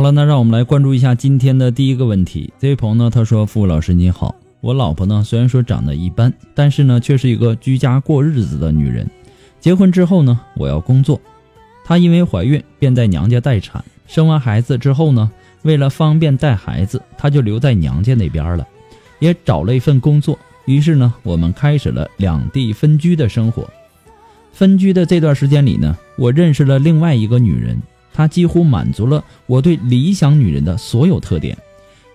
好了，那让我们来关注一下今天的第一个问题。这位朋友呢，他说：“傅老师你好，我老婆呢虽然说长得一般，但是呢却是一个居家过日子的女人。结婚之后呢，我要工作，她因为怀孕便在娘家待产。生完孩子之后呢，为了方便带孩子，她就留在娘家那边了，也找了一份工作。于是呢，我们开始了两地分居的生活。分居的这段时间里呢，我认识了另外一个女人。”她几乎满足了我对理想女人的所有特点，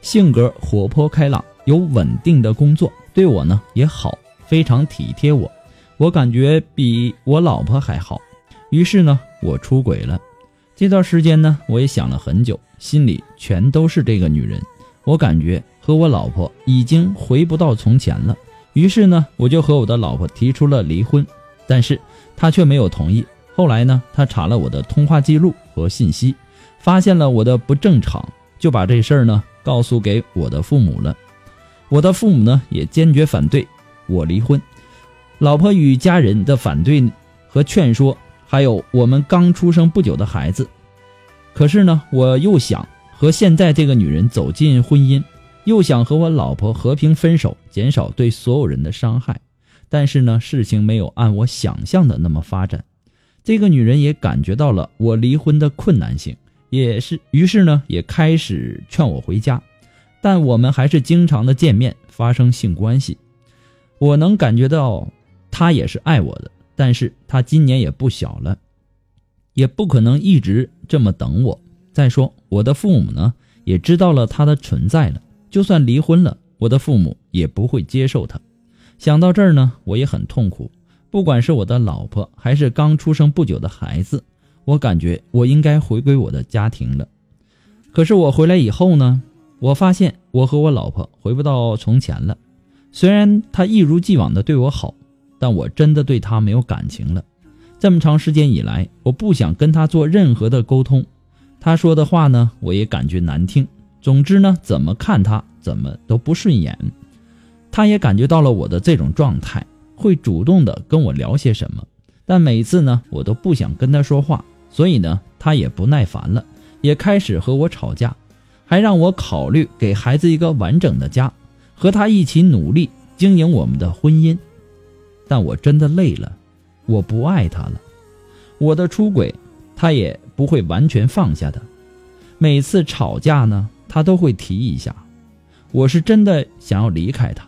性格活泼开朗，有稳定的工作，对我呢也好，非常体贴我，我感觉比我老婆还好。于是呢，我出轨了。这段时间呢，我也想了很久，心里全都是这个女人。我感觉和我老婆已经回不到从前了。于是呢，我就和我的老婆提出了离婚，但是她却没有同意。后来呢，他查了我的通话记录和信息，发现了我的不正常，就把这事儿呢告诉给我的父母了。我的父母呢也坚决反对我离婚。老婆与家人的反对和劝说，还有我们刚出生不久的孩子。可是呢，我又想和现在这个女人走进婚姻，又想和我老婆和平分手，减少对所有人的伤害。但是呢，事情没有按我想象的那么发展。这个女人也感觉到了我离婚的困难性，也是于是呢，也开始劝我回家，但我们还是经常的见面，发生性关系。我能感觉到她也是爱我的，但是她今年也不小了，也不可能一直这么等我。再说我的父母呢，也知道了她的存在了，就算离婚了，我的父母也不会接受她。想到这儿呢，我也很痛苦。不管是我的老婆，还是刚出生不久的孩子，我感觉我应该回归我的家庭了。可是我回来以后呢，我发现我和我老婆回不到从前了。虽然她一如既往的对我好，但我真的对她没有感情了。这么长时间以来，我不想跟她做任何的沟通。她说的话呢，我也感觉难听。总之呢，怎么看她怎么都不顺眼。她也感觉到了我的这种状态。会主动的跟我聊些什么，但每次呢，我都不想跟他说话，所以呢，他也不耐烦了，也开始和我吵架，还让我考虑给孩子一个完整的家，和他一起努力经营我们的婚姻。但我真的累了，我不爱他了，我的出轨，他也不会完全放下的。每次吵架呢，他都会提一下，我是真的想要离开他，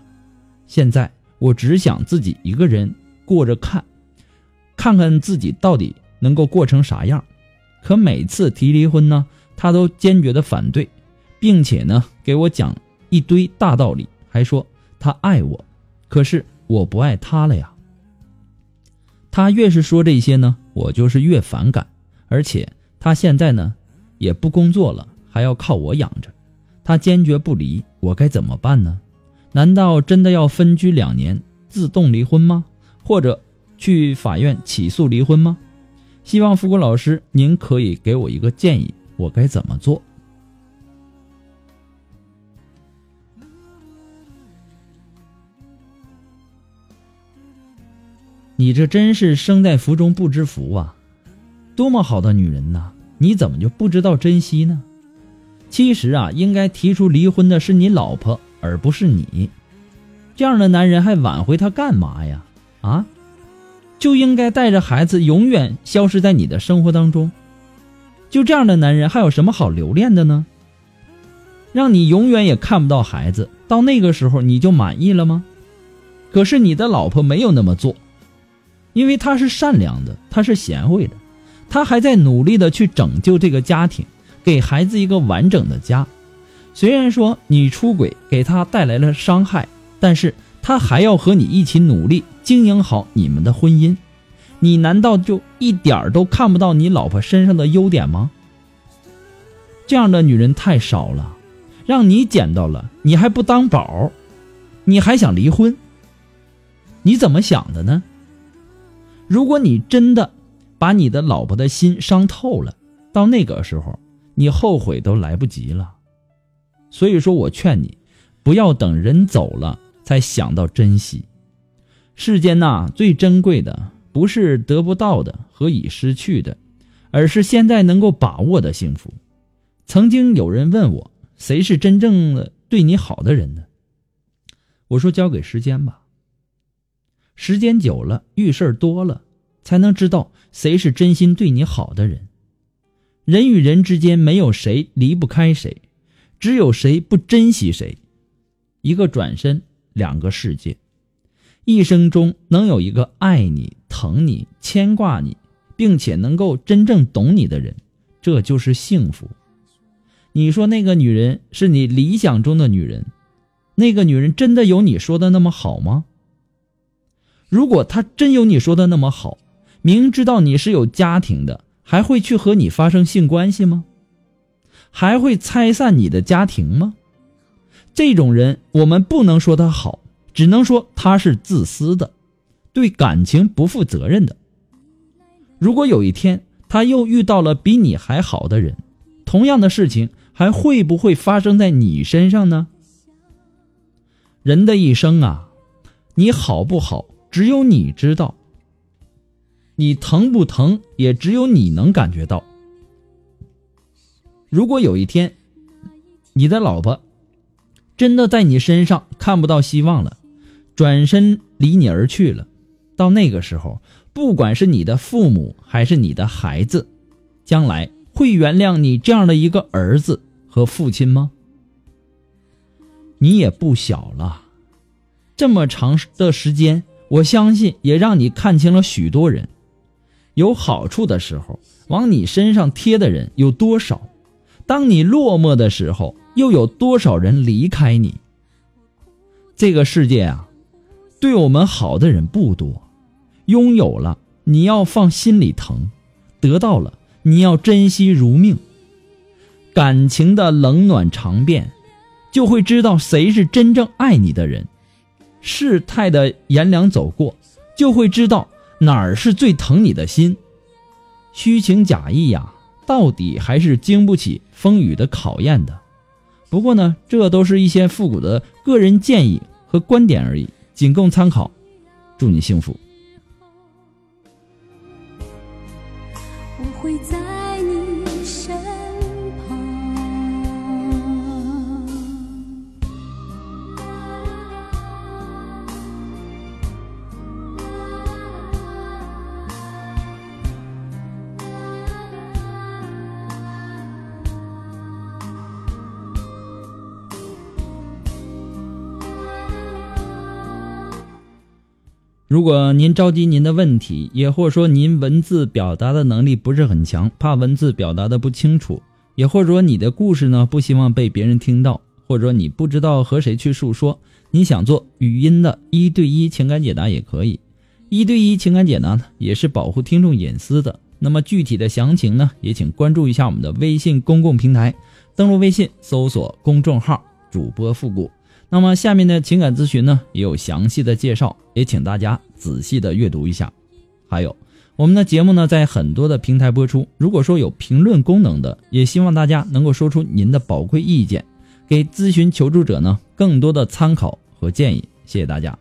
现在。我只想自己一个人过着看，看看自己到底能够过成啥样。可每次提离婚呢，他都坚决的反对，并且呢给我讲一堆大道理，还说他爱我，可是我不爱他了呀。他越是说这些呢，我就是越反感。而且他现在呢，也不工作了，还要靠我养着。他坚决不离，我该怎么办呢？难道真的要分居两年，自动离婚吗？或者去法院起诉离婚吗？希望富国老师您可以给我一个建议，我该怎么做？你这真是生在福中不知福啊！多么好的女人呐，你怎么就不知道珍惜呢？其实啊，应该提出离婚的是你老婆，而不是你。这样的男人还挽回他干嘛呀？啊，就应该带着孩子永远消失在你的生活当中。就这样的男人还有什么好留恋的呢？让你永远也看不到孩子，到那个时候你就满意了吗？可是你的老婆没有那么做。因为她是善良的，她是贤惠的，她还在努力的去拯救这个家庭，给孩子一个完整的家。虽然说你出轨给他带来了伤害，但是他还要和你一起努力经营好你们的婚姻。你难道就一点儿都看不到你老婆身上的优点吗？这样的女人太少了，让你捡到了，你还不当宝，你还想离婚？你怎么想的呢？如果你真的把你的老婆的心伤透了，到那个时候你后悔都来不及了。所以说我劝你，不要等人走了才想到珍惜。世间呐，最珍贵的不是得不到的和已失去的，而是现在能够把握的幸福。曾经有人问我，谁是真正的对你好的人呢？我说交给时间吧。时间久了，遇事儿多了，才能知道谁是真心对你好的人。人与人之间没有谁离不开谁，只有谁不珍惜谁。一个转身，两个世界。一生中能有一个爱你、疼你、牵挂你，并且能够真正懂你的人，这就是幸福。你说那个女人是你理想中的女人，那个女人真的有你说的那么好吗？如果她真有你说的那么好，明知道你是有家庭的，还会去和你发生性关系吗？还会拆散你的家庭吗？这种人，我们不能说他好，只能说他是自私的，对感情不负责任的。如果有一天他又遇到了比你还好的人，同样的事情还会不会发生在你身上呢？人的一生啊，你好不好？只有你知道，你疼不疼，也只有你能感觉到。如果有一天，你的老婆真的在你身上看不到希望了，转身离你而去了，到那个时候，不管是你的父母还是你的孩子，将来会原谅你这样的一个儿子和父亲吗？你也不小了，这么长的时间。我相信，也让你看清了许多人。有好处的时候，往你身上贴的人有多少？当你落寞的时候，又有多少人离开你？这个世界啊，对我们好的人不多。拥有了，你要放心里疼；得到了，你要珍惜如命。感情的冷暖常变，就会知道谁是真正爱你的人。世态的炎凉走过，就会知道哪儿是最疼你的心。虚情假意呀，到底还是经不起风雨的考验的。不过呢，这都是一些复古的个人建议和观点而已，仅供参考。祝你幸福。如果您着急您的问题，也或者说您文字表达的能力不是很强，怕文字表达的不清楚，也或者说你的故事呢不希望被别人听到，或者说你不知道和谁去诉说，你想做语音的一对一情感解答也可以。一对一情感解答呢，也是保护听众隐私的。那么具体的详情呢，也请关注一下我们的微信公共平台，登录微信搜索公众号“主播复古”。那么下面的情感咨询呢，也有详细的介绍，也请大家仔细的阅读一下。还有，我们的节目呢，在很多的平台播出。如果说有评论功能的，也希望大家能够说出您的宝贵意见，给咨询求助者呢更多的参考和建议。谢谢大家。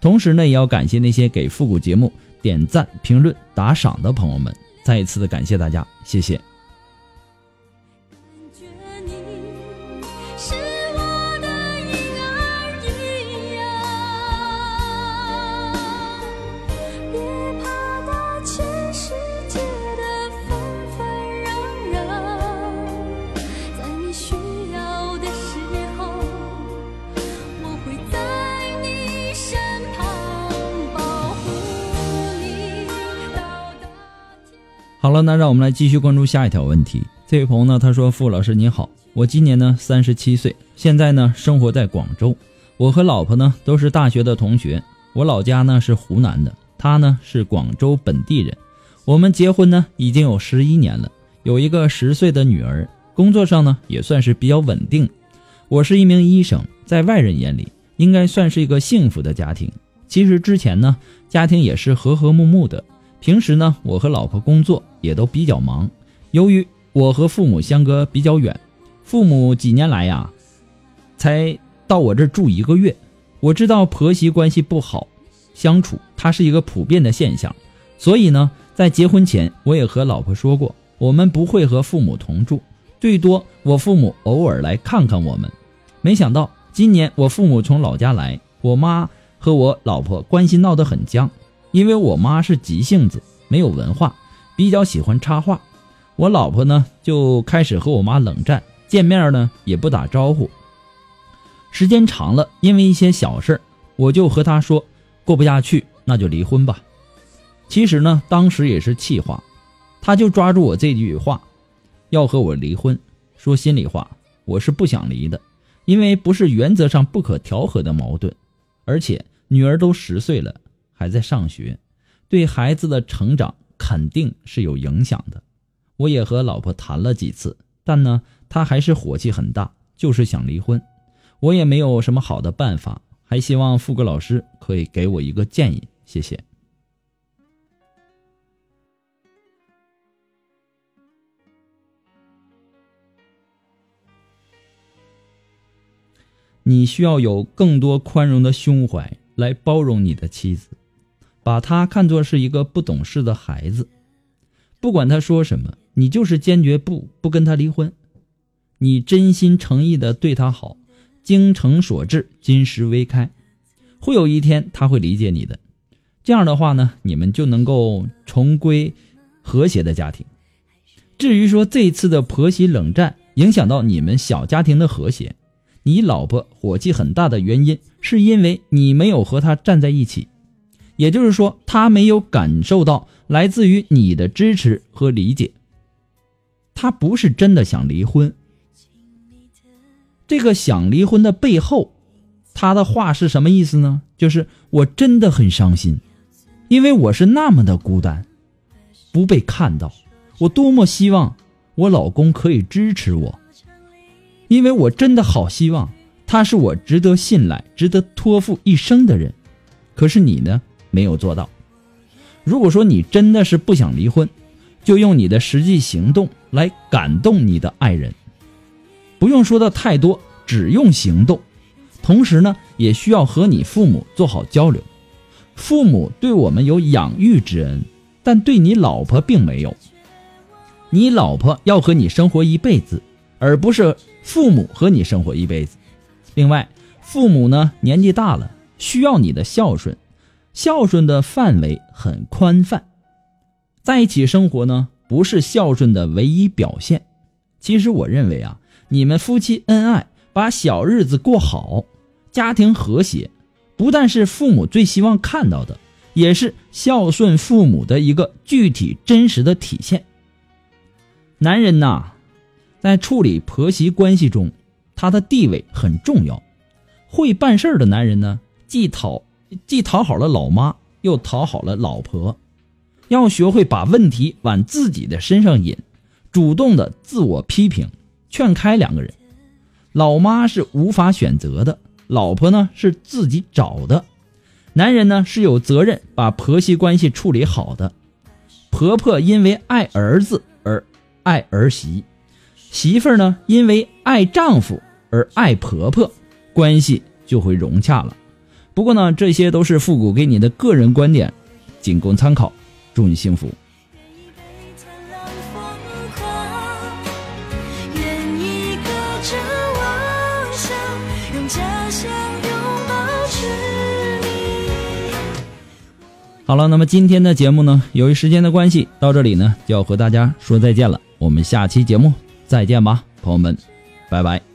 同时呢，也要感谢那些给复古节目点赞、评论、打赏的朋友们。再一次的感谢大家，谢谢。好了，那让我们来继续关注下一条问题。这位朋友呢，他说：“傅老师您好，我今年呢三十七岁，现在呢生活在广州。我和老婆呢都是大学的同学。我老家呢是湖南的，他呢是广州本地人。我们结婚呢已经有十一年了，有一个十岁的女儿，工作上呢也算是比较稳定。我是一名医生，在外人眼里应该算是一个幸福的家庭。其实之前呢，家庭也是和和睦睦的。平时呢，我和老婆工作也都比较忙。由于我和父母相隔比较远，父母几年来呀，才到我这住一个月。我知道婆媳关系不好相处，它是一个普遍的现象。所以呢，在结婚前，我也和老婆说过，我们不会和父母同住，最多我父母偶尔来看看我们。没想到今年我父母从老家来，我妈和我老婆关系闹得很僵，因为我妈是急性子，没有文化，比较喜欢插话。我老婆呢就开始和我妈冷战，见面呢也不打招呼。时间长了，因为一些小事儿，我就和她说过不下去，那就离婚吧。其实呢，当时也是气话，她就抓住我这句话，要和我离婚。说心里话，我是不想离的，因为不是原则上不可调和的矛盾，而且女儿都十岁了，还在上学，对孩子的成长肯定是有影响的。我也和老婆谈了几次，但呢，她还是火气很大，就是想离婚。我也没有什么好的办法，还希望富哥老师可以给我一个建议，谢谢。你需要有更多宽容的胸怀来包容你的妻子，把他看作是一个不懂事的孩子。不管他说什么，你就是坚决不不跟他离婚。你真心诚意的对他好，精诚所至，金石为开，会有一天他会理解你的。这样的话呢，你们就能够重归和谐的家庭。至于说这次的婆媳冷战影响到你们小家庭的和谐，你老婆火气很大的原因，是因为你没有和她站在一起，也就是说，他没有感受到来自于你的支持和理解。他不是真的想离婚。这个想离婚的背后，他的话是什么意思呢？就是我真的很伤心，因为我是那么的孤单，不被看到。我多么希望我老公可以支持我，因为我真的好希望他是我值得信赖、值得托付一生的人。可是你呢，没有做到。如果说你真的是不想离婚，就用你的实际行动来感动你的爱人，不用说的太多，只用行动。同时呢，也需要和你父母做好交流。父母对我们有养育之恩，但对你老婆并没有。你老婆要和你生活一辈子，而不是父母和你生活一辈子。另外，父母呢年纪大了，需要你的孝顺，孝顺的范围很宽泛。在一起生活呢，不是孝顺的唯一表现。其实我认为啊，你们夫妻恩爱，把小日子过好，家庭和谐，不但是父母最希望看到的，也是孝顺父母的一个具体真实的体现。男人呐，在处理婆媳关系中，他的地位很重要。会办事儿的男人呢，既讨既讨好了老妈，又讨好了老婆。要学会把问题往自己的身上引，主动的自我批评，劝开两个人。老妈是无法选择的，老婆呢是自己找的。男人呢是有责任把婆媳关系处理好的。婆婆因为爱儿子而爱儿媳，媳妇儿呢因为爱丈夫而爱婆婆，关系就会融洽了。不过呢，这些都是复古给你的个人观点，仅供参考。祝你幸福。好了，那么今天的节目呢，由于时间的关系，到这里呢就要和大家说再见了。我们下期节目再见吧，朋友们，拜拜。